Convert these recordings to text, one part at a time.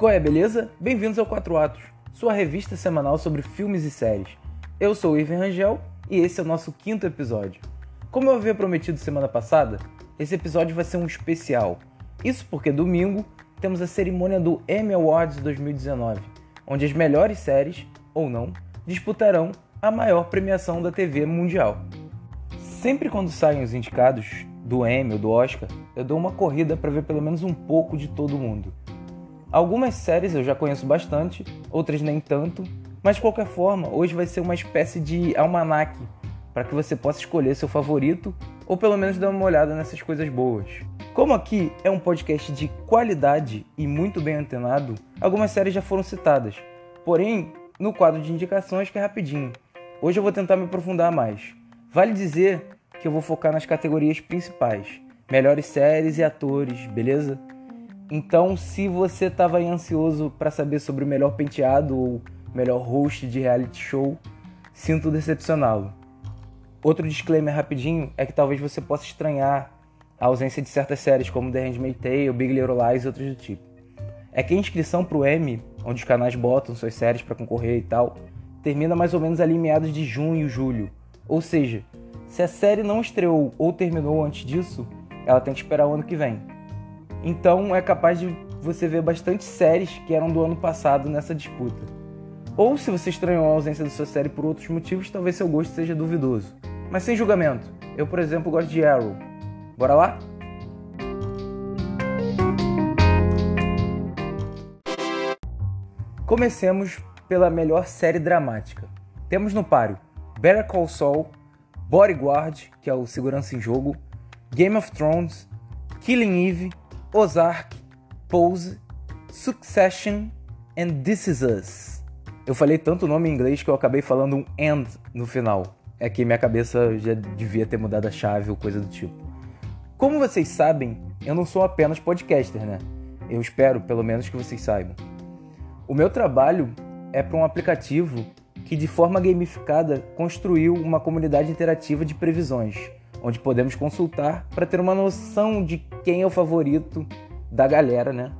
Qual é, beleza? Bem-vindos ao Quatro Atos, sua revista semanal sobre filmes e séries. Eu sou o Ivan Rangel e esse é o nosso quinto episódio. Como eu havia prometido semana passada, esse episódio vai ser um especial. Isso porque domingo temos a cerimônia do Emmy Awards 2019, onde as melhores séries, ou não, disputarão a maior premiação da TV mundial. Sempre quando saem os indicados do Emmy ou do Oscar, eu dou uma corrida para ver pelo menos um pouco de todo mundo. Algumas séries eu já conheço bastante, outras nem tanto, mas de qualquer forma, hoje vai ser uma espécie de almanaque para que você possa escolher seu favorito ou pelo menos dar uma olhada nessas coisas boas. Como aqui é um podcast de qualidade e muito bem antenado, algumas séries já foram citadas, porém no quadro de indicações que é rapidinho. Hoje eu vou tentar me aprofundar mais. Vale dizer que eu vou focar nas categorias principais: melhores séries e atores, beleza? Então, se você estava ansioso para saber sobre o melhor penteado ou melhor host de reality show, sinto decepcioná-lo. Outro disclaimer rapidinho é que talvez você possa estranhar a ausência de certas séries como The Handmaid's Tale, Big Little Lies e outros do tipo. É que a inscrição para o Emmy, onde os canais botam suas séries para concorrer e tal, termina mais ou menos ali em meados de junho julho. Ou seja, se a série não estreou ou terminou antes disso, ela tem que esperar o ano que vem. Então é capaz de você ver bastante séries que eram do ano passado nessa disputa. Ou se você estranhou a ausência da sua série por outros motivos, talvez seu gosto seja duvidoso. Mas sem julgamento. Eu, por exemplo, gosto de Arrow. Bora lá? Comecemos pela melhor série dramática. Temos no páreo Better Call Saul, Bodyguard, que é o Segurança em Jogo, Game of Thrones, Killing Eve, Ozark, Pose, Succession and This Is Us. Eu falei tanto nome em inglês que eu acabei falando um and no final. É que minha cabeça já devia ter mudado a chave ou coisa do tipo. Como vocês sabem, eu não sou apenas podcaster, né? Eu espero, pelo menos, que vocês saibam. O meu trabalho é para um aplicativo que, de forma gamificada, construiu uma comunidade interativa de previsões, onde podemos consultar para ter uma noção de quem é o favorito da galera, né?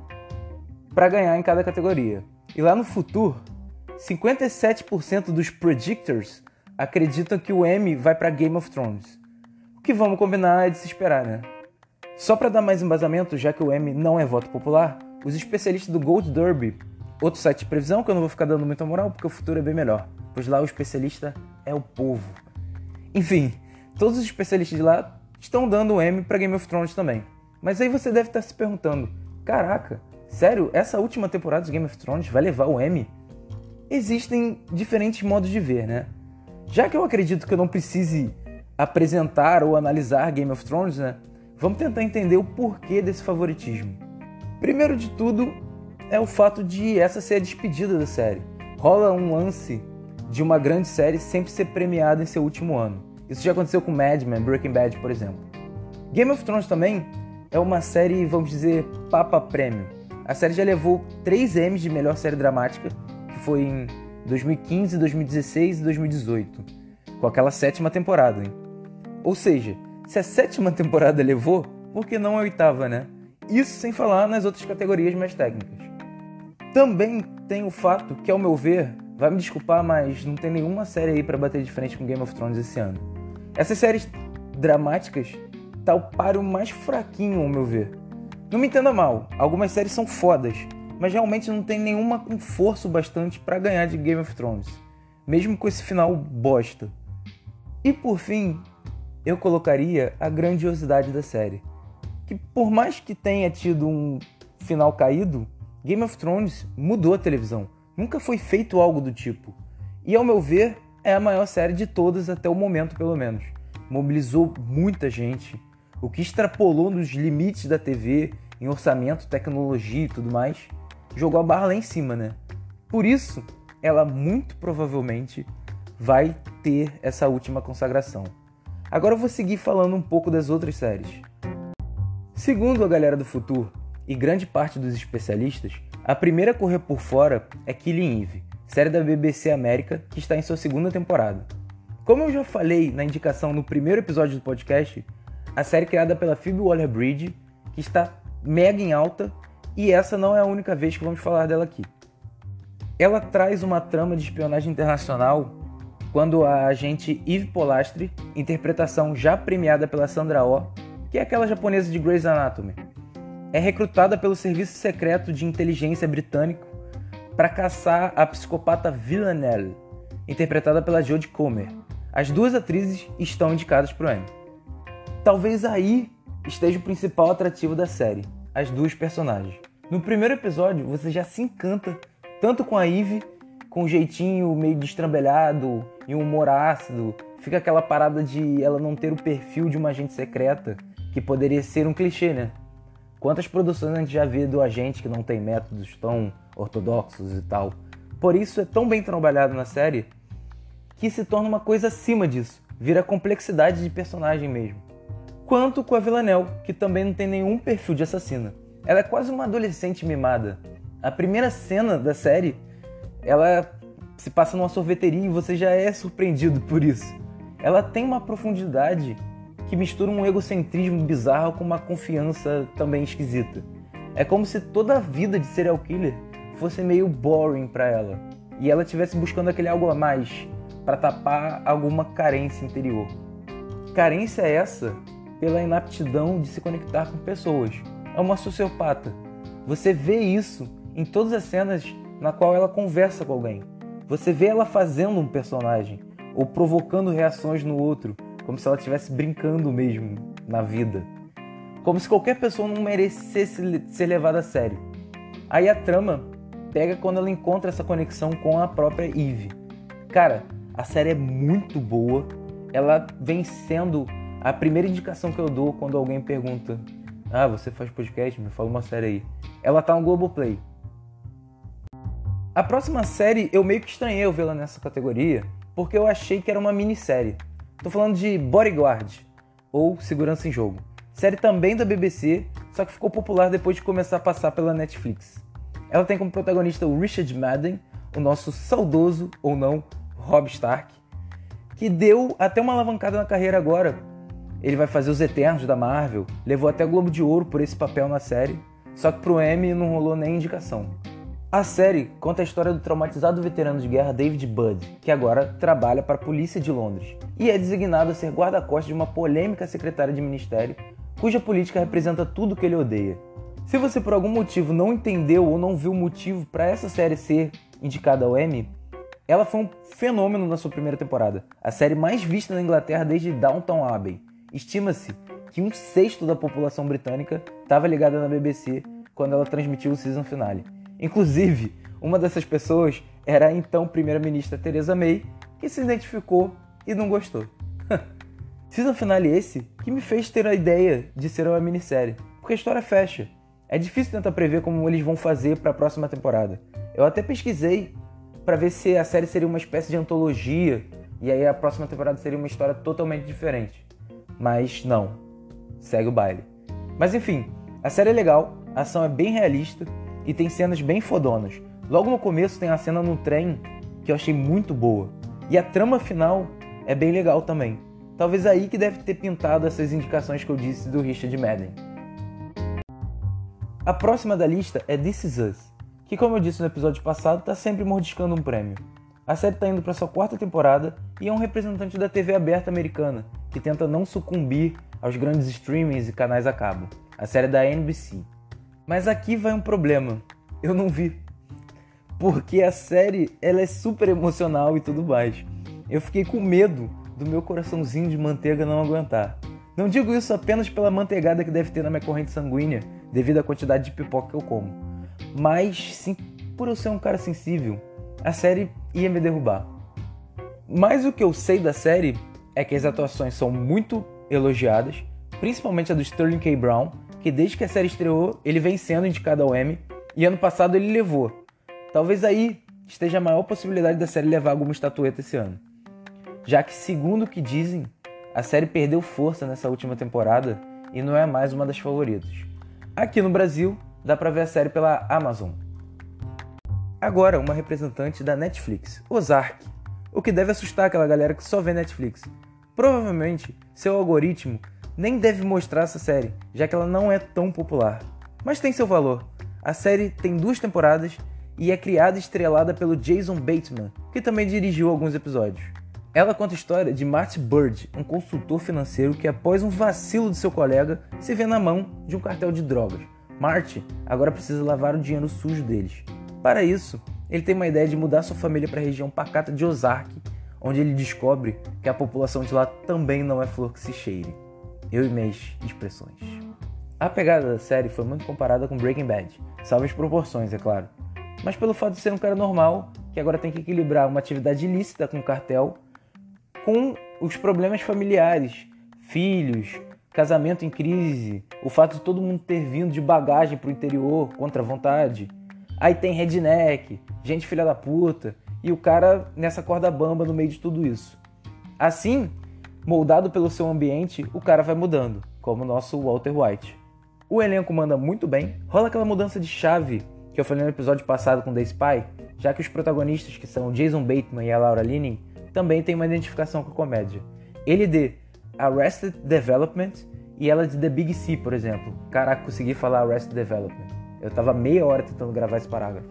Para ganhar em cada categoria. E lá no futuro, 57% dos predictors acreditam que o Emmy vai para Game of Thrones. O que vamos combinar é de se esperar, né? Só para dar mais embasamento, já que o Emmy não é voto popular, os especialistas do Gold Derby, outro site de previsão que eu não vou ficar dando muita moral porque o futuro é bem melhor, pois lá o especialista é o povo. Enfim, todos os especialistas de lá estão dando o M para Game of Thrones também. Mas aí você deve estar se perguntando: caraca, sério, essa última temporada de Game of Thrones vai levar o M? Existem diferentes modos de ver, né? Já que eu acredito que eu não precise apresentar ou analisar Game of Thrones, né? Vamos tentar entender o porquê desse favoritismo. Primeiro de tudo, é o fato de essa ser a despedida da série. Rola um lance de uma grande série sempre ser premiada em seu último ano. Isso já aconteceu com Mad Men, Breaking Bad, por exemplo. Game of Thrones também é uma série, vamos dizer, papa prêmio. A série já levou 3 M's de melhor série dramática, que foi em 2015, 2016 e 2018, com aquela sétima temporada. Hein? Ou seja, se a sétima temporada levou, por que não a oitava, né? Isso sem falar nas outras categorias mais técnicas. Também tem o fato que, ao meu ver, vai me desculpar, mas não tem nenhuma série aí para bater de frente com Game of Thrones esse ano. Essas séries dramáticas tá o páreo mais fraquinho, ao meu ver. Não me entenda mal, algumas séries são fodas, mas realmente não tem nenhuma com força bastante para ganhar de Game of Thrones, mesmo com esse final bosta. E por fim, eu colocaria a grandiosidade da série, que por mais que tenha tido um final caído, Game of Thrones mudou a televisão. Nunca foi feito algo do tipo. E ao meu ver, é a maior série de todas até o momento, pelo menos. Mobilizou muita gente, o que extrapolou nos limites da TV em orçamento, tecnologia e tudo mais, jogou a barra lá em cima, né? Por isso, ela muito provavelmente vai ter essa última consagração. Agora eu vou seguir falando um pouco das outras séries. Segundo a galera do futuro, e grande parte dos especialistas, a primeira a correr por fora é Killing Eve, série da BBC América que está em sua segunda temporada. Como eu já falei na indicação no primeiro episódio do podcast, a série criada pela Phoebe Waller-Bridge, que está mega em alta E essa não é a única vez que vamos falar dela aqui. Ela traz uma trama de espionagem internacional quando a agente Eve Polastri, interpretação já premiada pela Sandra Oh, que é aquela japonesa de Grey's Anatomy, é recrutada pelo Serviço Secreto de Inteligência Britânico para caçar a psicopata Villanelle, interpretada pela Jodie Comer. As duas atrizes estão indicadas para o Emmy. Talvez aí esteja o principal atrativo da série, as duas personagens. No primeiro episódio, você já se encanta tanto com a Eve, com o jeitinho meio destrambelhado e um humor ácido, fica aquela parada de ela não ter o perfil de uma agente secreta, que poderia ser um clichê, né? Quantas produções a gente já vê do agente que não tem métodos tão ortodoxos e tal. Por isso é tão bem trabalhado na série que se torna uma coisa acima disso, vira complexidade de personagem mesmo. Quanto com a Villanelle, que também não tem nenhum perfil de assassina. Ela é quase uma adolescente mimada. A primeira cena da série, ela se passa numa sorveteria e você já é surpreendido por isso. Ela tem uma profundidade que mistura um egocentrismo bizarro com uma confiança também esquisita. É como se toda a vida de serial killer fosse meio boring para ela e ela estivesse buscando aquele algo a mais para tapar alguma carência interior. Carência essa pela inaptidão de se conectar com pessoas. É uma sociopata. Você vê isso em todas as cenas na qual ela conversa com alguém. Você vê ela fazendo um personagem ou provocando reações no outro, como se ela estivesse brincando mesmo na vida. Como se qualquer pessoa não merecesse ser levada a sério. Aí a trama pega quando ela encontra essa conexão com a própria Eve. Cara, a série é muito boa. Ela vem sendo a primeira indicação que eu dou quando alguém pergunta: Ah, você faz podcast? Me fala uma série aí. Ela tá no Globoplay. A próxima série eu meio que estranhei eu vê-la nessa categoria, porque eu achei que era uma minissérie. Tô falando de Bodyguard, ou Segurança em Jogo. Série também da BBC, só que ficou popular depois de começar a passar pela Netflix. Ela tem como protagonista o Richard Madden, o nosso saudoso, ou não, Rob Stark, que deu até uma alavancada na carreira agora. Ele vai fazer os Eternos da Marvel, levou até Globo de Ouro por esse papel na série, só que pro Emmy não rolou nem indicação. A série conta a história do traumatizado veterano de guerra David Budd, que agora trabalha para a polícia de Londres e é designado a ser guarda-costas de uma polêmica secretária de ministério cuja política representa tudo que ele odeia. Se você por algum motivo não entendeu ou não viu o motivo para essa série ser indicada ao Emmy, ela foi um fenômeno na sua primeira temporada, a série mais vista na Inglaterra desde Downton Abbey. Estima-se que um sexto da população britânica estava ligada na BBC quando ela transmitiu o season finale. Inclusive, uma dessas pessoas era a então primeira-ministra Theresa May, que se identificou e não gostou. season finale esse que me fez ter a ideia de ser uma minissérie, porque a história fecha. É difícil tentar prever como eles vão fazer para a próxima temporada. Eu até pesquisei para ver se a série seria uma espécie de antologia e aí a próxima temporada seria uma história totalmente diferente. Mas não, segue o baile. Mas enfim, a série é legal, a ação é bem realista e tem cenas bem fodonas. Logo no começo tem a cena no trem que eu achei muito boa. E a trama final é bem legal também. Talvez aí que deve ter pintado essas indicações que eu disse do Richard Madden. A próxima da lista é This Is Us que, como eu disse no episódio passado, está sempre mordiscando um prêmio. A série está indo para sua quarta temporada e é um representante da TV aberta americana, que tenta não sucumbir aos grandes streamings e canais a cabo. A série é da NBC. Mas aqui vai um problema. Eu não vi. Porque a série ela é super emocional e tudo mais. Eu fiquei com medo do meu coraçãozinho de manteiga não aguentar. Não digo isso apenas pela manteigada que deve ter na minha corrente sanguínea, devido à quantidade de pipoca que eu como mas sim, por eu ser um cara sensível, a série ia me derrubar. Mas o que eu sei da série é que as atuações são muito elogiadas, principalmente a do Sterling K. Brown, que desde que a série estreou, ele vem sendo indicado ao Emmy, e ano passado ele levou. Talvez aí esteja a maior possibilidade da série levar alguma estatueta esse ano. Já que, segundo o que dizem, a série perdeu força nessa última temporada e não é mais uma das favoritas. Aqui no Brasil, dá para ver a série pela Amazon. Agora, uma representante da Netflix, Ozark, o que deve assustar aquela galera que só vê Netflix. Provavelmente, seu algoritmo nem deve mostrar essa série, já que ela não é tão popular. Mas tem seu valor. A série tem duas temporadas e é criada e estrelada pelo Jason Bateman, que também dirigiu alguns episódios. Ela conta a história de Marty Bird, um consultor financeiro que, após um vacilo de seu colega, se vê na mão de um cartel de drogas. Marty agora precisa lavar o dinheiro sujo deles. Para isso, ele tem uma ideia de mudar sua família para a região pacata de Ozark, onde ele descobre que a população de lá também não é flor que se cheire. Eu e minhas expressões. A pegada da série foi muito comparada com Breaking Bad, salvo as proporções, é claro. Mas pelo fato de ser um cara normal, que agora tem que equilibrar uma atividade ilícita com o cartel, com os problemas familiares, filhos, casamento em crise, o fato de todo mundo ter vindo de bagagem pro interior contra a vontade. Aí tem redneck, gente filha da puta, e o cara nessa corda bamba no meio de tudo isso. Assim, moldado pelo seu ambiente, o cara vai mudando, como o nosso Walter White. O elenco manda muito bem, rola aquela mudança de chave que eu falei no episódio passado com The Spy, já que os protagonistas, que são Jason Bateman e a Laura Linney, também têm uma identificação com a comédia. Ele de Arrested Development e ela de The Big C, por exemplo. Caraca, consegui falar Arrested Development. Eu tava meia hora tentando gravar esse parágrafo.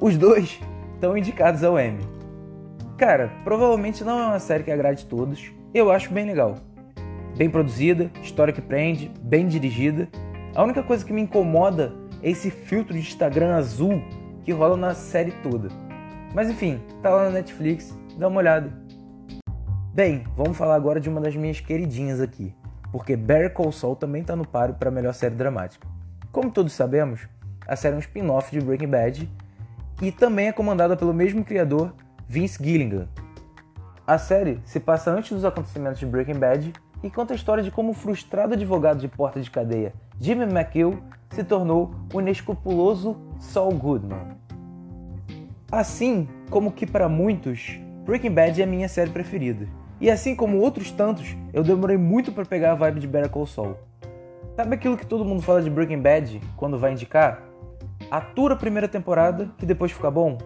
Os dois estão indicados ao Emmy. Cara, provavelmente não é uma série que agrade todos. Eu acho bem legal. Bem produzida, história que prende, bem dirigida. A única coisa que me incomoda é esse filtro de Instagram azul que rola na série toda. Mas enfim, tá lá na Netflix, dá uma olhada. Bem, vamos falar agora de uma das minhas queridinhas aqui, porque Better Call Saul também tá no páreo para melhor série dramática. Como todos sabemos, a série é um spin-off de Breaking Bad e também é comandada pelo mesmo criador, Vince Gilligan. A série se passa antes dos acontecimentos de Breaking Bad e conta a história de como o frustrado advogado de porta de cadeia Jimmy McGill se tornou o inescrupuloso Saul Goodman. Assim como que para muitos, Breaking Bad é a minha série preferida. E assim como outros tantos, eu demorei muito para pegar a vibe de Better Call Saul. Sabe aquilo que todo mundo fala de Breaking Bad quando vai indicar? Atura a primeira temporada que depois fica bom?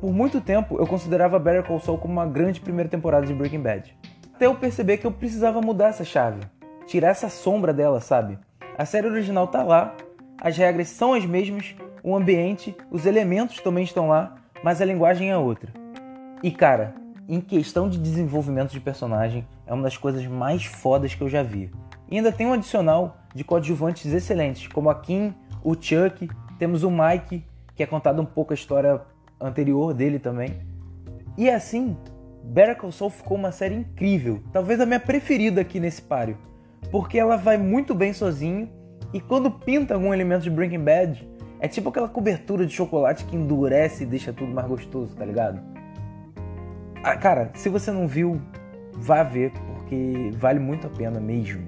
Por muito tempo eu considerava Better Call Saul como uma grande primeira temporada de Breaking Bad. Até eu perceber que eu precisava mudar essa chave, tirar essa sombra dela, sabe? A série original tá lá, as regras são as mesmas, o ambiente, os elementos também estão lá, mas a linguagem é outra. E cara, em questão de desenvolvimento de personagem, é uma das coisas mais fodas que eu já vi. E ainda tem um adicional de coadjuvantes excelentes, como a Kim, o Chuck, temos o Mike, que é contado um pouco a história anterior dele também. E assim, Better Call Saul ficou uma série incrível, talvez a minha preferida aqui nesse páreo, porque ela vai muito bem sozinho e quando pinta algum elemento de Breaking Bad, é tipo aquela cobertura de chocolate que endurece e deixa tudo mais gostoso, tá ligado? Ah, cara, se você não viu, vá ver, porque vale muito a pena mesmo.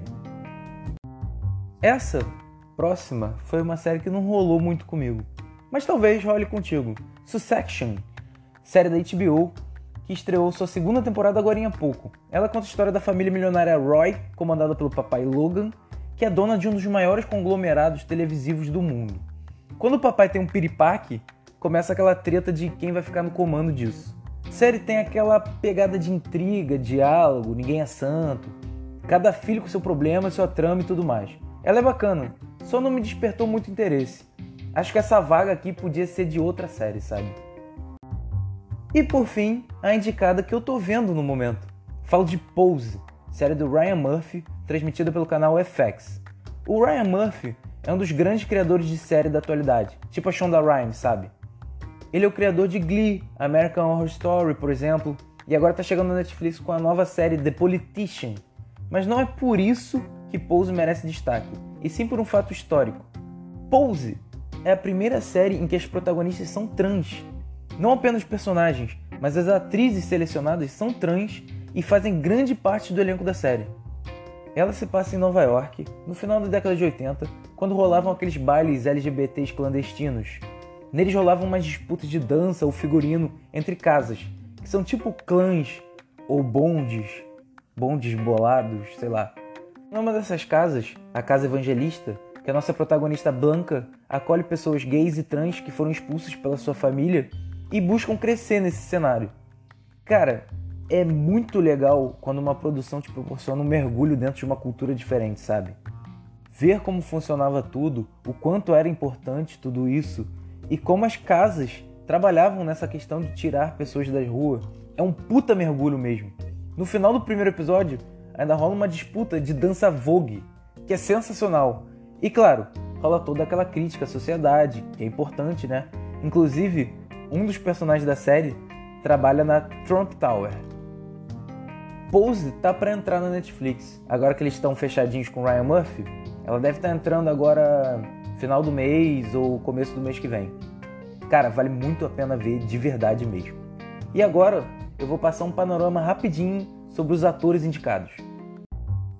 Essa próxima foi uma série que não rolou muito comigo, mas talvez role contigo. Succession, série da HBO que estreou sua segunda temporada agora em pouco. Ela conta a história da família milionária Roy, comandada pelo papai Logan, que é dona de um dos maiores conglomerados televisivos do mundo. Quando o papai tem um piripaque, começa aquela treta de quem vai ficar no comando disso. Série tem aquela pegada de intriga, diálogo, ninguém é santo. Cada filho com seu problema, sua trama e tudo mais. Ela é bacana, só não me despertou muito interesse. Acho que essa vaga aqui podia ser de outra série, sabe? E por fim, a indicada que eu tô vendo no momento. Falo de Pose, série do Ryan Murphy, transmitida pelo canal FX. O Ryan Murphy é um dos grandes criadores de série da atualidade, tipo a Shonda Rhimes, sabe? Ele é o criador de Glee, American Horror Story, por exemplo, e agora tá chegando na Netflix com a nova série The Politician. Mas não é por isso que Pose merece destaque, e sim por um fato histórico. Pose é a primeira série em que as protagonistas são trans. Não apenas personagens, mas as atrizes selecionadas são trans e fazem grande parte do elenco da série. Ela se passa em Nova York, no final da década de 80, quando rolavam aqueles bailes LGBTs clandestinos. Neles rolavam umas disputas de dança ou figurino entre casas, que são tipo clãs ou bondes, bondes bolados, sei lá. Numa dessas casas, a Casa Evangelista, que a nossa protagonista Blanca acolhe pessoas gays e trans que foram expulsas pela sua família e buscam crescer nesse cenário. Cara, é muito legal quando uma produção te proporciona um mergulho dentro de uma cultura diferente, sabe? ver como funcionava tudo, o quanto era importante tudo isso e como as casas trabalhavam nessa questão de tirar pessoas das ruas. É um puta mergulho mesmo. No final do primeiro episódio, ainda rola uma disputa de dança vogue, que é sensacional. E claro, rola toda aquela crítica à sociedade, que é importante, né? Inclusive, um dos personagens da série trabalha na Trump Tower. Pose tá para entrar na Netflix. Agora que eles estão fechadinhos com Ryan Murphy, ela deve estar tá entrando agora final do mês ou começo do mês que vem. Cara, vale muito a pena ver de verdade mesmo. E agora eu vou passar um panorama rapidinho sobre os atores indicados.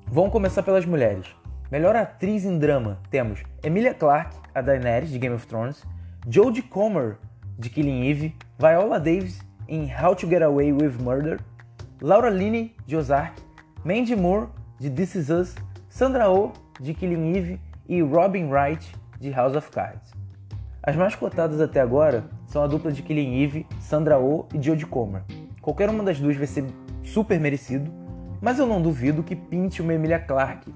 Vamos começar pelas mulheres. Melhor atriz em drama temos Emilia Clarke, a Daenerys de Game of Thrones, Jodie Comer de Killing Eve, Viola Davis em How to Get Away with Murder, Laura Linney de Ozark, Mandy Moore de This Is Us, Sandra Oh de Killing Eve e Robin Wright de House of Cards. As mais cotadas até agora são a dupla de Killing Eve, Sandra Oh e Jodie Comer. Qualquer uma das duas vai ser super merecido, mas eu não duvido que pinte uma Emilia Clarke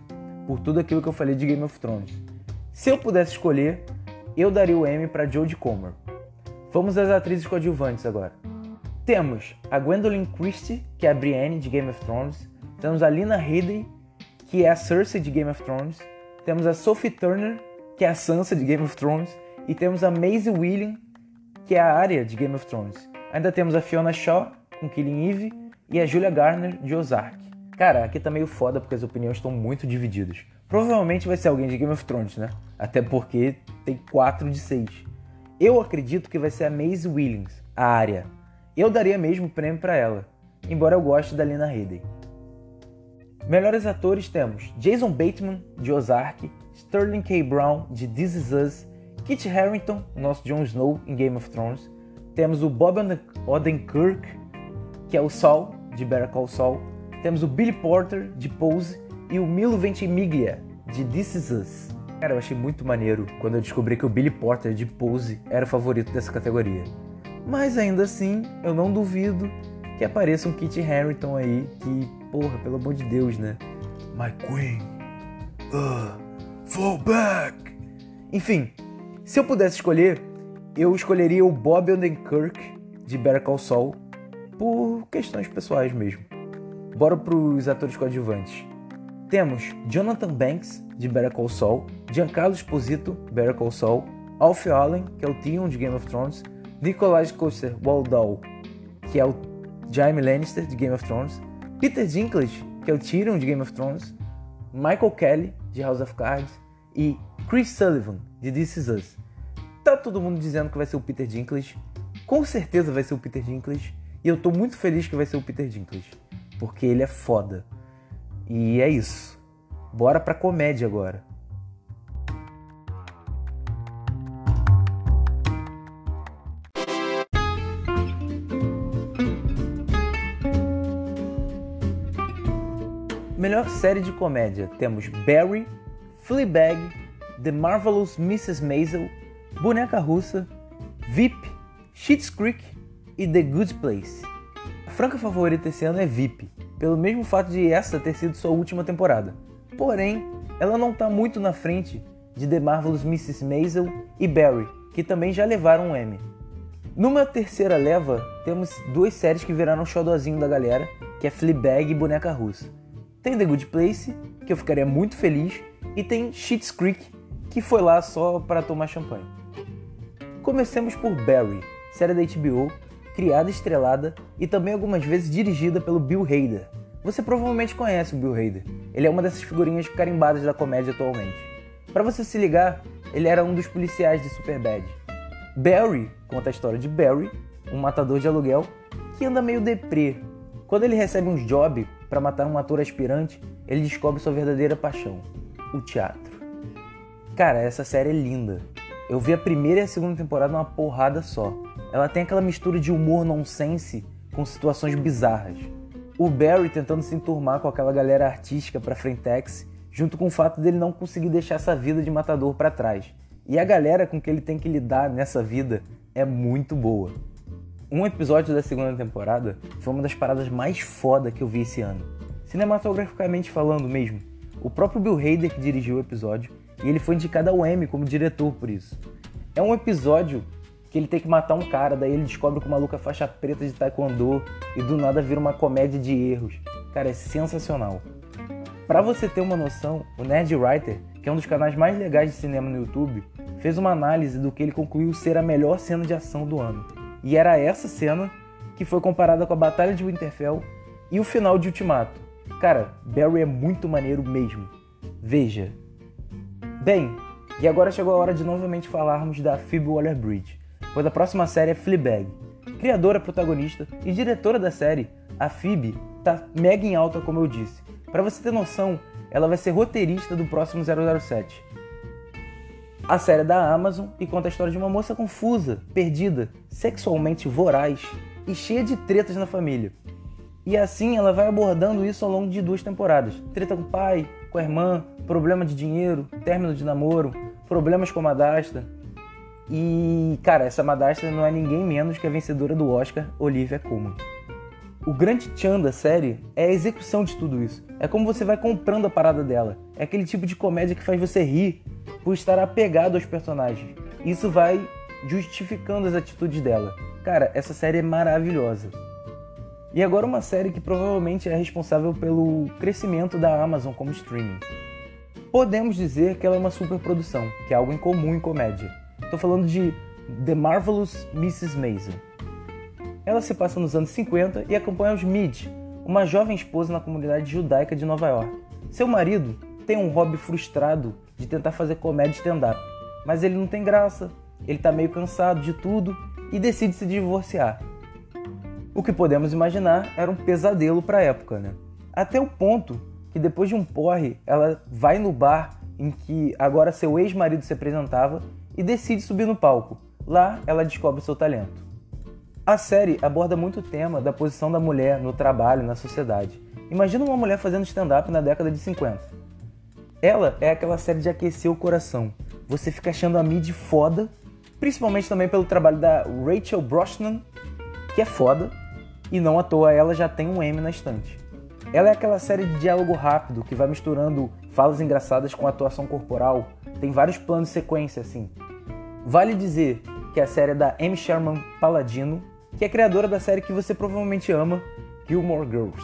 por tudo aquilo que eu falei de Game of Thrones. Se eu pudesse escolher, eu daria o Emmy para Jodie Comer. Vamos às atrizes coadjuvantes agora. Temos a Gwendolyn Christie, que é a Brienne de Game of Thrones. Temos a Lina Headey, que é a Cersei de Game of Thrones. Temos a Sophie Turner, que é a Sansa de Game of Thrones. E temos a Maisie William, que é a Arya de Game of Thrones. Ainda temos a Fiona Shaw, com Killing Eve. E a Julia Garner, de Ozark. Cara, aqui tá meio foda porque as opiniões estão muito divididas. Provavelmente vai ser alguém de Game of Thrones, né? Até porque tem 4 de 6. Eu acredito que vai ser a Maisie Williams, a área. Eu daria mesmo o prêmio para ela, embora eu goste da Lena Headey. Melhores atores temos Jason Bateman, de Ozark, Sterling K. Brown, de This Is Us, Kit Harington, nosso Jon Snow em Game of Thrones. Temos o Bob Odenkirk, que é o Saul, de Better Call Saul, temos o Billy Porter, de Pose, e o Milo Ventimiglia, de This Is Us. Cara, eu achei muito maneiro quando eu descobri que o Billy Porter, de Pose, era o favorito dessa categoria. Mas ainda assim, eu não duvido que apareça um Kit Harington aí, que, porra, pelo amor de Deus, né? My Queen, uh, fall back! Enfim, se eu pudesse escolher, eu escolheria o Bob Odenkirk, de Better Call Saul, por questões pessoais mesmo. Bora pros atores coadjuvantes. Temos Jonathan Banks, de Better Call Saul, Giancarlo Esposito, Better Call Saul, Alf Allen, que é o Theon de Game of Thrones, Nikolaj Coster Waldau, que é o Jaime Lannister de Game of Thrones, Peter Dinklage, que é o Tyrion de Game of Thrones, Michael Kelly, de House of Cards, e Chris Sullivan, de This Is Us. Tá todo mundo dizendo que vai ser o Peter Dinklage, com certeza vai ser o Peter Dinklage, e eu tô muito feliz que vai ser o Peter Dinklage porque ele é foda. E é isso. Bora pra comédia agora. Melhor série de comédia temos Barry, Fleabag, The Marvelous Mrs. Maisel, Boneca Russa, VIP, Schitt's Creek e The Good Place franca favorita esse ano é VIP, pelo mesmo fato de essa ter sido sua última temporada. Porém, ela não está muito na frente de The Marvelous Mrs. Maisel e Barry, que também já levaram um Emmy. Numa terceira leva, temos duas séries que viraram xodózinho da galera, que é Fleabag e Boneca Russa. Tem The Good Place, que eu ficaria muito feliz, e tem Schitt's Creek, que foi lá só para tomar champanhe. Comecemos por Barry, série da HBO, criada estrelada e também algumas vezes dirigida pelo Bill Hader. Você provavelmente conhece o Bill Hader. Ele é uma dessas figurinhas carimbadas da comédia atualmente. Para você se ligar, ele era um dos policiais de Superbad. Barry conta a história de Barry, um matador de aluguel que anda meio deprê. Quando ele recebe uns job para matar um ator aspirante, ele descobre sua verdadeira paixão, o teatro. Cara, essa série é linda. Eu vi a primeira e a segunda temporada numa porrada só. Ela tem aquela mistura de humor nonsense com situações bizarras. O Barry tentando se enturmar com aquela galera artística pra Frentex, junto com o fato dele não conseguir deixar essa vida de matador para trás. E a galera com que ele tem que lidar nessa vida é muito boa. Um episódio da segunda temporada foi uma das paradas mais foda que eu vi esse ano. Cinematograficamente falando mesmo. o próprio Bill Hader que dirigiu o episódio, e ele foi indicado ao Emmy como diretor por isso. É um episódio que ele tem que matar um cara, daí ele descobre que o maluco é faixa preta de taekwondo e do nada vira uma comédia de erros. Cara, é sensacional. Para você ter uma noção, o Nerd Writer, que é um dos canais mais legais de cinema no YouTube, fez uma análise do que ele concluiu ser a melhor cena de ação do ano. E era essa cena que foi comparada com a Batalha de Winterfell e o final de Ultimato. Cara, Barry é muito maneiro mesmo. Veja. Bem, e agora chegou a hora de novamente falarmos da Phoebe Waller-Bridge pois a próxima série é Fleabag. Criadora, protagonista e diretora da série, a Phoebe tá mega em alta, como eu disse. Para você ter noção, ela vai ser roteirista do próximo 007. A série é da Amazon e conta a história de uma moça confusa, perdida, sexualmente voraz e cheia de tretas na família. E assim ela vai abordando isso ao longo de duas temporadas. Treta com o pai, com a irmã, problema de dinheiro, término de namoro, problemas com a madrasta, e, cara, essa madrasta não é ninguém menos que a vencedora do Oscar, Olivia Colman. O grande tchan da série é a execução de tudo isso. É como você vai comprando a parada dela. É aquele tipo de comédia que faz você rir por estar apegado aos personagens. Isso vai justificando as atitudes dela. Cara, essa série é maravilhosa. E agora uma série que provavelmente é responsável pelo crescimento da Amazon como streaming. Podemos dizer que ela é uma superprodução, que é algo incomum em comédia. Estou falando de The Marvelous Mrs. Maisel. Ela se passa nos anos 50 e acompanha os Mid, uma jovem esposa na comunidade judaica de Nova York. Seu marido tem um hobby frustrado de tentar fazer comédia stand-up, mas ele não tem graça, ele está meio cansado de tudo e decide se divorciar. O que podemos imaginar era um pesadelo para a época, né? Até o ponto que depois de um porre, ela vai no bar em que agora seu ex-marido se apresentava e decide subir no palco. Lá ela descobre seu talento. A série aborda muito o tema da posição da mulher no trabalho, na sociedade. Imagina uma mulher fazendo stand-up na década de 50. Ela é aquela série de aquecer o coração. Você fica achando a mid foda, principalmente também pelo trabalho da Rachel Brosnan, que é foda, e não à toa ela já tem um M na estante. Ela é aquela série de diálogo rápido que vai misturando falas engraçadas com atuação corporal. Tem vários planos de sequência assim. Vale dizer que a série é da Amy Sherman Paladino, que é criadora da série que você provavelmente ama, Gilmore Girls.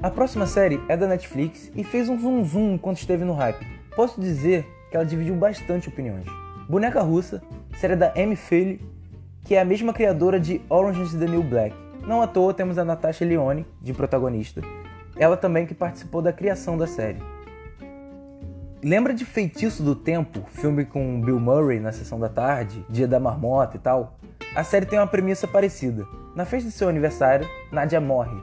A próxima série é da Netflix e fez um zoom zoom enquanto esteve no hype. Posso dizer que ela dividiu bastante opiniões. Boneca Russa, série da Amy Philly, que é a mesma criadora de Orange is the New Black. Não à toa temos a Natasha Leone de protagonista. Ela também que participou da criação da série. Lembra de Feitiço do Tempo, filme com Bill Murray na sessão da tarde, Dia da Marmota e tal? A série tem uma premissa parecida. Na festa de seu aniversário, Nadia morre.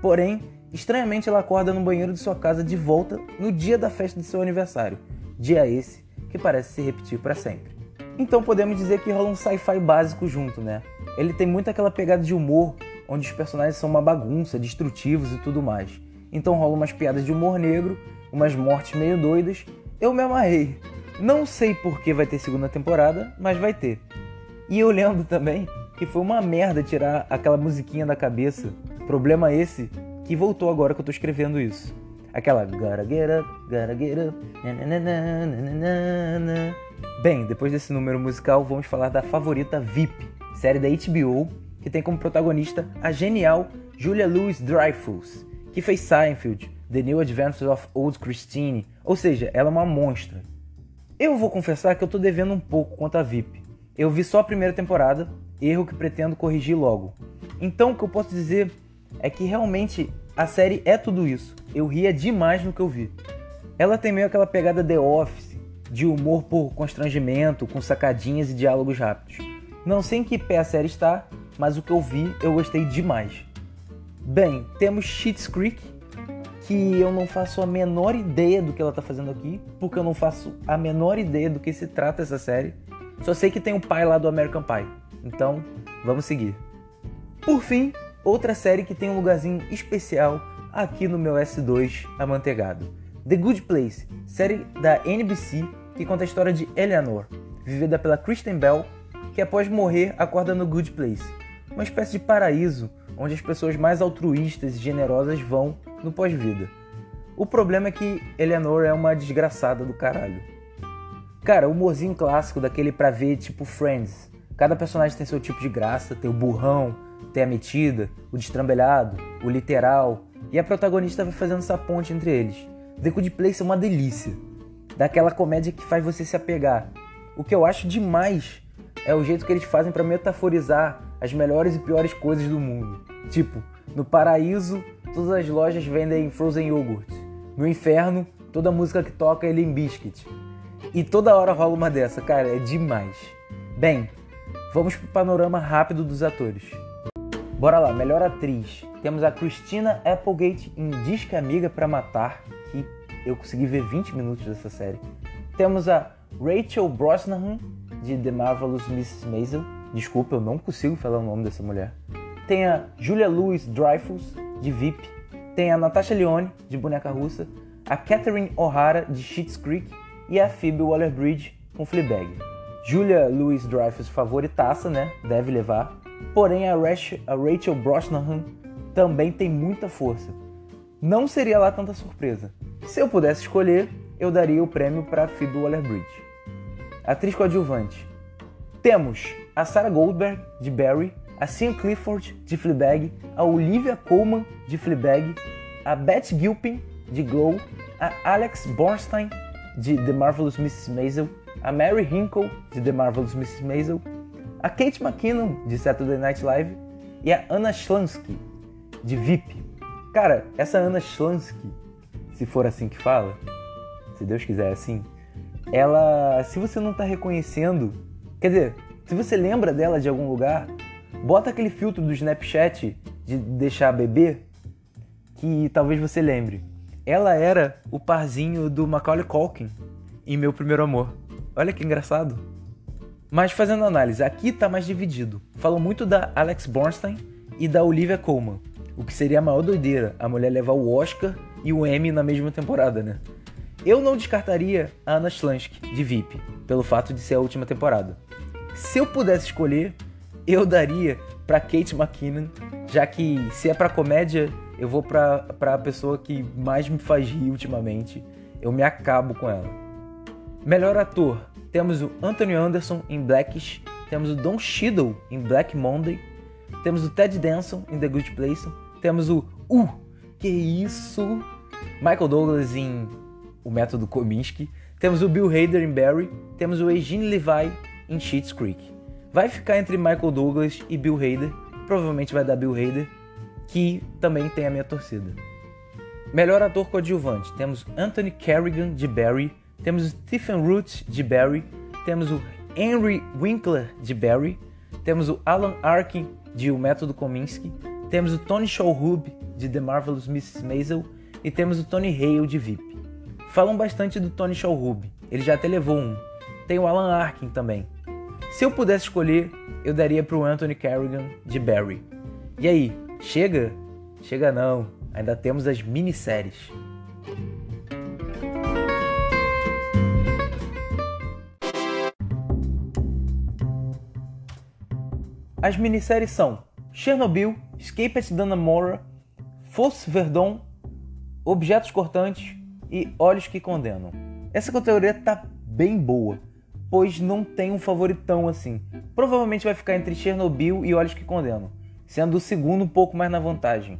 Porém, estranhamente ela acorda no banheiro de sua casa de volta no dia da festa de seu aniversário. Dia esse que parece se repetir para sempre. Então podemos dizer que rola um sci-fi básico junto, né? Ele tem muito aquela pegada de humor, onde os personagens são uma bagunça, destrutivos e tudo mais. Então rola umas piadas de humor negro umas mortes meio doidas, eu me amarrei. Não sei por que vai ter segunda temporada, mas vai ter. E eu lembro também que foi uma merda tirar aquela musiquinha da cabeça. Problema esse que voltou agora que eu tô escrevendo isso. Aquela gotta get up, gotta get up. Bem, depois desse número musical, vamos falar da favorita VIP, série da HBO, que tem como protagonista a genial Julia Louis-Dreyfus, que fez Seinfeld, The New Adventures of Old Christine, ou seja, ela é uma monstra. Eu vou confessar que eu tô devendo um pouco quanto a VIP. Eu vi só a primeira temporada, erro que pretendo corrigir logo. Então o que eu posso dizer é que realmente a série é tudo isso. Eu ria demais no que eu vi. Ela tem meio aquela pegada The Office, de humor por constrangimento, com sacadinhas e diálogos rápidos. Não sei em que pé a série está, mas o que eu vi eu gostei demais. Bem, temos Schitt's Creek, que eu não faço a menor ideia do que ela tá fazendo aqui, porque eu não faço a menor ideia do que se trata essa série. Só sei que tem o pai lá do American Pie. Então, vamos seguir. Por fim, outra série que tem um lugarzinho especial aqui no meu S2 amanteigado. The Good Place, série da NBC que conta a história de Eleanor, vivida pela Kristen Bell, que após morrer acorda no Good Place, uma espécie de paraíso onde as pessoas mais altruístas e generosas vão no pós-vida. O problema é que Eleanor é uma desgraçada do caralho. Cara, o humorzinho clássico daquele pra ver tipo Friends. Cada personagem tem seu tipo de graça, tem o burrão, tem a metida, o destrambelhado, o literal, e a protagonista vai fazendo essa ponte entre eles. The Good Place é uma delícia. Daquela comédia que faz você se apegar. O que eu acho demais é o jeito que eles fazem para metaforizar as melhores e piores coisas do mundo. Tipo, no paraíso, todas as lojas vendem frozen yogurt. No inferno, toda música que toca é Limp Bizkit. E toda hora rola uma dessa, cara, é demais. Bem, vamos pro panorama rápido dos atores. Bora lá, melhor atriz. Temos a Christina Applegate em Disque Amiga para Matar, que eu consegui ver 20 minutos dessa série. Temos a Rachel Brosnahan de The Marvelous Mrs. Maisel. Desculpa, eu não consigo falar o nome dessa mulher. Tem a Julia Louis Dreyfus, de VIP. Tem a Natasha Lyonne, de Boneca Russa. A Catherine O'Hara, de Schitt's Creek. E a Phoebe Waller-Bridge, com Fleabag. Julia Louis Dreyfus favoritaça, né? Deve levar. Porém, a Rachel Brosnahan também tem muita força. Não seria lá tanta surpresa. Se eu pudesse escolher, eu daria o prêmio para Phoebe Waller-Bridge. Atriz coadjuvante. Temos a Sarah Goldberg, de Barry, a Sian Clifford, de Fleabag, a Olivia Colman, de Fleabag, a Beth Gilpin, de Glow, a Alex Bornstein, de The Marvelous Mrs. Maisel, a Mary Hinkle, de The Marvelous Mrs. Maisel, a Kate McKinnon, de Saturday Night Live, e a Anna Schlansky, de VIP. Cara, essa Anna Schlansky, se for assim que fala, se Deus quiser assim, ela, se você não está reconhecendo, quer dizer, se você lembra dela de algum lugar, bota aquele filtro do Snapchat de deixar beber, que talvez você lembre. Ela era o parzinho do Macaulay Culkin em Meu Primeiro Amor. Olha que engraçado. Mas fazendo análise, aqui tá mais dividido. Falam muito da Alex Bornstein e da Olivia Colman, o que seria a maior doideira, a mulher levar o Oscar e o Emmy na mesma temporada, né? Eu não descartaria a Anna Schlansky, de VIP, pelo fato de ser a última temporada. Se eu pudesse escolher, eu daria para Kate McKinnon, já que se é para comédia, eu vou para a pessoa que mais me faz rir ultimamente. Eu me acabo com ela. Melhor ator, temos o Anthony Anderson em Blackish, temos o Don Cheadle em Black Monday, temos o Ted Danson em The Good Place, temos o Uh, que isso? Michael Douglas em o método Kominsky, temos o Bill Hader em Barry, temos o Eugene Levi em Schitt's Creek. Vai ficar entre Michael Douglas e Bill Hader, provavelmente vai dar Bill Hader, que também tem a minha torcida. Melhor ator coadjuvante, temos Anthony Carrigan de Barry, temos Stephen Root de Barry, temos o Henry Winkler de Barry, temos o Alan Arkin de O Método Kominsky, temos o Tony Shalhoub de The Marvelous Mrs. Maisel e temos o Tony Hale de VIP. Falam bastante do Tony Shalhoub, ele já até levou um. Tem o Alan Arkin também. Se eu pudesse escolher, eu daria para o Anthony Carrigan de Barry. E aí, chega? Chega não, ainda temos as minisséries. As minisséries são Chernobyl, Escape at Dannemora, Fosse Verdon, Objetos Cortantes, e Olhos que Condenam. Essa categoria tá bem boa, pois não tem um favoritão assim. Provavelmente vai ficar entre Chernobyl e Olhos que Condenam, sendo o segundo um pouco mais na vantagem.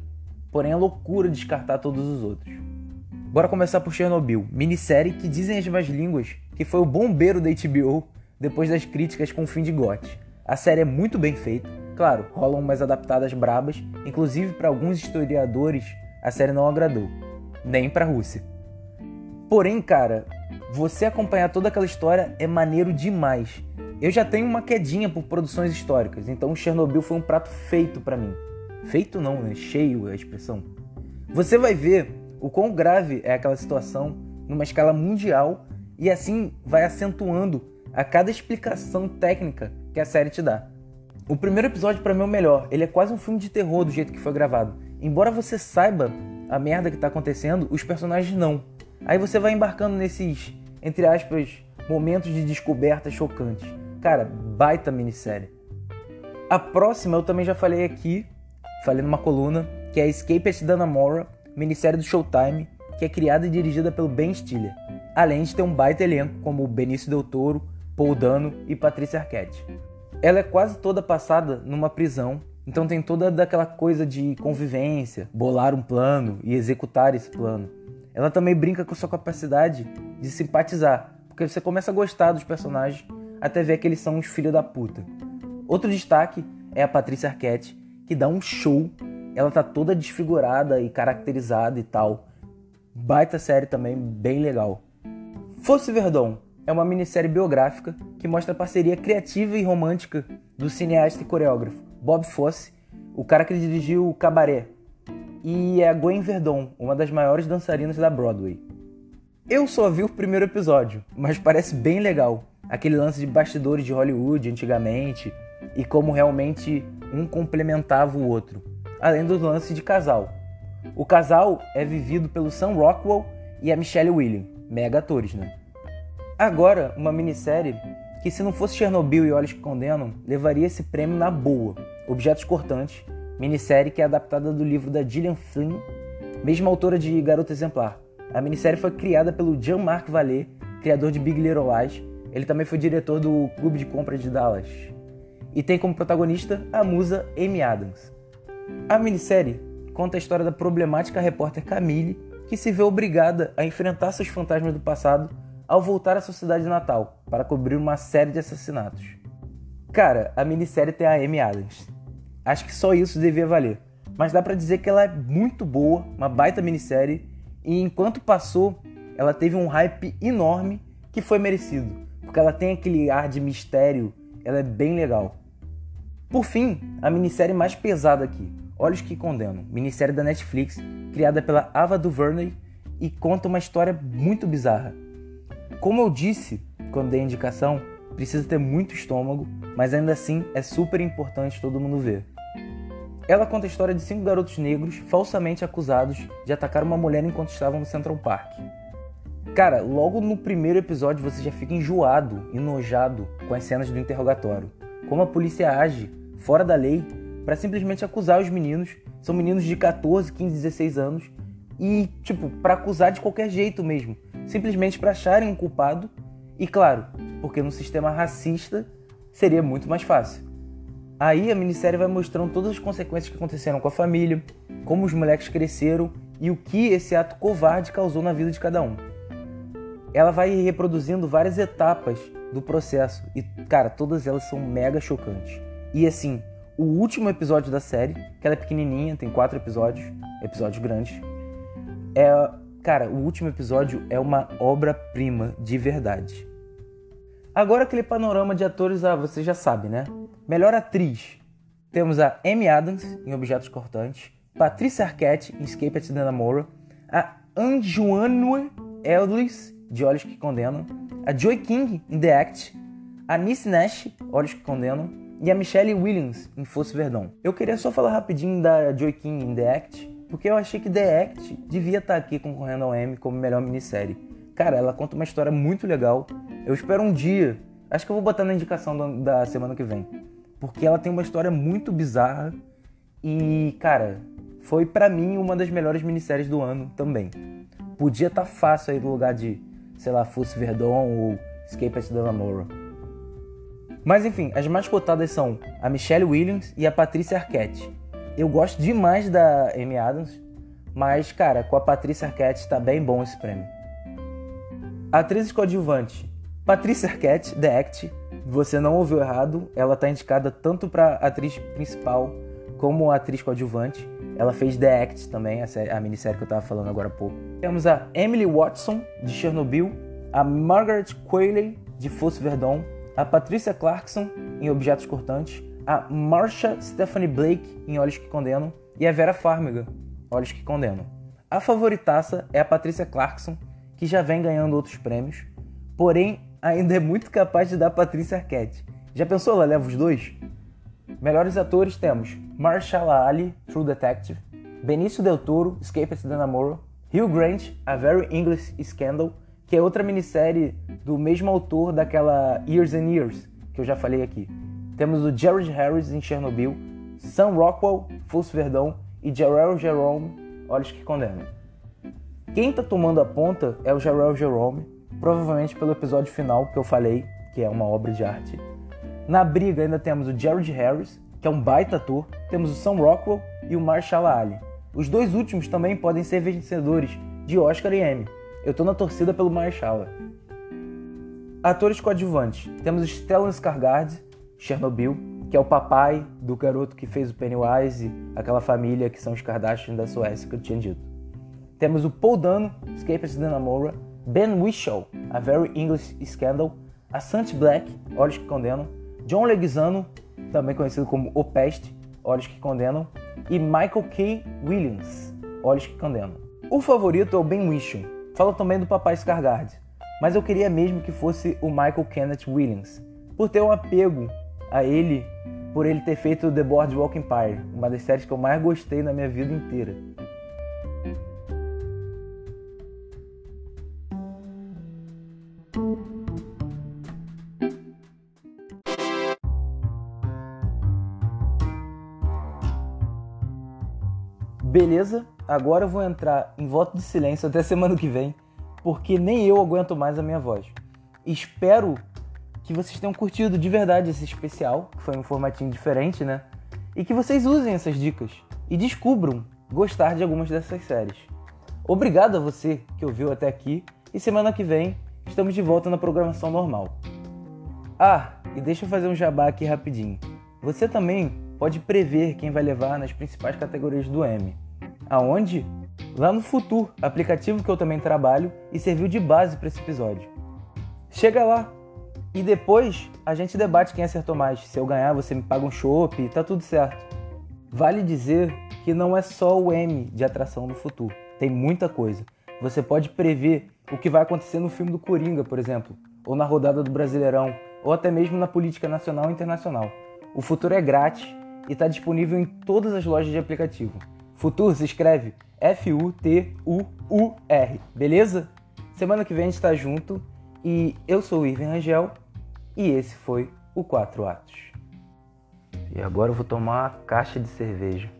Porém é loucura descartar todos os outros. Bora começar por Chernobyl, minissérie que dizem as más línguas que foi o bombeiro da HBO depois das críticas com o fim de GOT. A série é muito bem feita, claro, rolam umas adaptadas brabas, inclusive para alguns historiadores a série não agradou, nem para a Rússia. Porém, cara, você acompanhar toda aquela história é maneiro demais. Eu já tenho uma quedinha por produções históricas, então Chernobyl foi um prato feito para mim. Feito não, né? Cheio é a expressão. Você vai ver o quão grave é aquela situação numa escala mundial e assim vai acentuando a cada explicação técnica que a série te dá. O primeiro episódio para mim é o melhor, ele é quase um filme de terror do jeito que foi gravado. Embora você saiba a merda que tá acontecendo, os personagens não. Aí você vai embarcando nesses, entre aspas, momentos de descoberta chocantes. Cara, baita minissérie. A próxima eu também já falei aqui, falei numa coluna, que é Escape at Dannemora, minissérie do Showtime, que é criada e dirigida pelo Ben Stiller, além de ter um baita elenco como Benício Del Toro, Paul Dano e Patrícia Arquette. Ela é quase toda passada numa prisão, então tem toda daquela coisa de convivência, bolar um plano e executar esse plano. Ela também brinca com sua capacidade de simpatizar, porque você começa a gostar dos personagens até ver que eles são uns filhos da puta. Outro destaque é a Patrícia Arquette, que dá um show. Ela tá toda desfigurada e caracterizada e tal. Baita série também, bem legal. Fosse Verdon é uma minissérie biográfica que mostra a parceria criativa e romântica do cineasta e coreógrafo Bob Fosse, o cara que dirigiu Cabaré, e é a Gwen Verdon, uma das maiores dançarinas da Broadway. Eu só vi o primeiro episódio, mas parece bem legal. Aquele lance de bastidores de Hollywood antigamente e como realmente um complementava o outro, além do lance de casal. O casal é vivido pelo Sam Rockwell e a Michelle Williams, mega atores, né? Agora, uma minissérie que se não fosse Chernobyl e Olhos que Condenam, levaria esse prêmio na boa. Objetos Cortantes, minissérie que é adaptada do livro da Gillian Flynn, mesma autora de Garota Exemplar. A minissérie foi criada pelo Jean-Marc Vallée, criador de Big Little Lies. Ele também foi diretor do Clube de Compra de Dallas. E tem como protagonista a musa Amy Adams. A minissérie conta a história da problemática repórter Camille, que se vê obrigada a enfrentar seus fantasmas do passado ao voltar à sua cidade natal para cobrir uma série de assassinatos. Cara, a minissérie tem a Amy Adams. Acho que só isso devia valer. Mas dá para dizer que ela é muito boa, uma baita minissérie e enquanto passou, ela teve um hype enorme que foi merecido, porque ela tem aquele ar de mistério, ela é bem legal. Por fim, a minissérie mais pesada aqui, Olhos que Condenam, minissérie da Netflix, criada pela Ava DuVernay e conta uma história muito bizarra. Como eu disse quando dei a indicação, precisa ter muito estômago, mas ainda assim é super importante todo mundo ver. Ela conta a história de cinco garotos negros falsamente acusados de atacar uma mulher enquanto estavam no Central Park. Cara, logo no primeiro episódio você já fica enjoado, enojado com as cenas do interrogatório. Como a polícia age, fora da lei, para simplesmente acusar os meninos. São meninos de 14, 15, 16 anos. E, tipo, para acusar de qualquer jeito mesmo. Simplesmente para acharem um culpado. E, claro, porque no sistema racista seria muito mais fácil. Aí a minissérie vai mostrando todas as consequências que aconteceram com a família, como os moleques cresceram e o que esse ato covarde causou na vida de cada um. Ela vai reproduzindo várias etapas do processo e, cara, todas elas são mega chocantes. E assim, o último episódio da série, que ela é pequenininha, tem quatro episódios, episódios grandes, é, cara, o último episódio é uma obra-prima de verdade. Agora aquele panorama de atores, ah, você já sabe, né? Melhor atriz. Temos a Amy Adams em Objetos Cortantes, Patricia Arquette em Escape at Dannemora, a Anjuanue Eldris de Olhos que Condenam, a Joy King em The Act, a Nice Nash, Olhos que Condenam, e a Michelle Williams em Fosse Verdon. Eu queria só falar rapidinho da Joy King em The Act, porque eu achei que The Act devia estar aqui concorrendo ao Emmy como melhor minissérie. Cara, ela conta uma história muito legal. Eu espero um dia. Acho que eu vou botar na indicação da semana que vem. Porque ela tem uma história muito bizarra. E, cara, foi para mim uma das melhores minisséries do ano também. Podia estar tá fácil aí no lugar de, sei lá, Fosse Verdon ou Escape at Dannemora. Mas enfim, as mais cotadas são a Michelle Williams e a Patricia Arquette. Eu gosto demais da Amy Adams, mas, cara, com a Patricia Arquette tá bem bom esse prêmio. Atriz coadjuvante. Patrícia Arquette, The Act. Você não ouviu errado, ela está indicada tanto para atriz principal como atriz coadjuvante. Ela fez The Act também, a, série, a minissérie que eu estava falando agora há pouco. Temos a Emily Watson, de Chernobyl, a Margaret Qualley, de Fosse Verdon, a Patricia Clarkson, em Objetos Cortantes, a Marsha Stephanie Blake, em Olhos que Condenam, e a Vera Farmiga, Olhos que Condenam. A favoritaça é a Patricia Clarkson, que já vem ganhando outros prêmios, porém ainda é muito capaz de dar Patrícia Arquette. Já pensou ela leva os dois? Melhores atores temos Marshala Ali, True Detective, Benício Del Toro, Escape at Dannemora, Hugh Grant, A Very English Scandal, que é outra minissérie do mesmo autor daquela Years and Years, que eu já falei aqui. Temos o Jared Harris em Chernobyl, Sam Rockwell, Fosse Verdão e Jarrell Jerome, Olhos que Condenam. Quem tá tomando a ponta é o Jarrell Jerome, provavelmente pelo episódio final que eu falei, que é uma obra de arte. Na briga ainda temos o Jared Harris, que é um baita ator, temos o Sam Rockwell e o Marshall Ali. Os dois últimos também podem ser vencedores de Oscar e Emmy. Eu tô na torcida pelo Marshall. Atores coadjuvantes. Temos Stellan Skarsgård, Chernobyl, que é o papai do garoto que fez o Pennywise, aquela família que são os Kardashian da Suécia que eu tinha dito. Temos o Paul Dano, Escapist de Namora, Ben Whishaw, A Very English Scandal, a Santi Black, Olhos que Condenam, John Leguizano, também conhecido como O Peste, Olhos que Condenam, e Michael K. Williams, Olhos que Condenam. O favorito é o Ben Whishaw, fala também do papai Skarsgård, mas eu queria mesmo que fosse o Michael Kenneth Williams, por ter um apego a ele, por ele ter feito The Boardwalk Empire, uma das séries que eu mais gostei na minha vida inteira. Beleza, agora eu vou entrar em voto de silêncio até semana que vem porque nem eu aguento mais a minha voz. Espero que vocês tenham curtido de verdade esse especial, que foi um formatinho diferente, né? E que vocês usem essas dicas e descubram gostar de algumas dessas séries. Obrigado a você que ouviu até aqui e semana que vem estamos de volta na programação normal. Ah, e deixa eu fazer um jabá aqui rapidinho. Você também pode prever quem vai levar nas principais categorias do M. Aonde? lá no Futuro, aplicativo que eu também trabalho e serviu de base para esse episódio. Chega lá e depois a gente debate quem acertou mais. Se eu ganhar, você me paga um chopp tá tudo certo. Vale dizer que não é só o M de atração no futuro, tem muita coisa. Você pode prever o que vai acontecer no filme do Coringa, por exemplo, ou na rodada do Brasileirão, ou até mesmo na política nacional e internacional. O futuro é grátis e está disponível em todas as lojas de aplicativo. Futuro se escreve F-U-T-U-U-R, beleza? Semana que vem a gente tá junto e eu sou o Irving Rangel e esse foi o Quatro Atos. E agora eu vou tomar uma caixa de cerveja.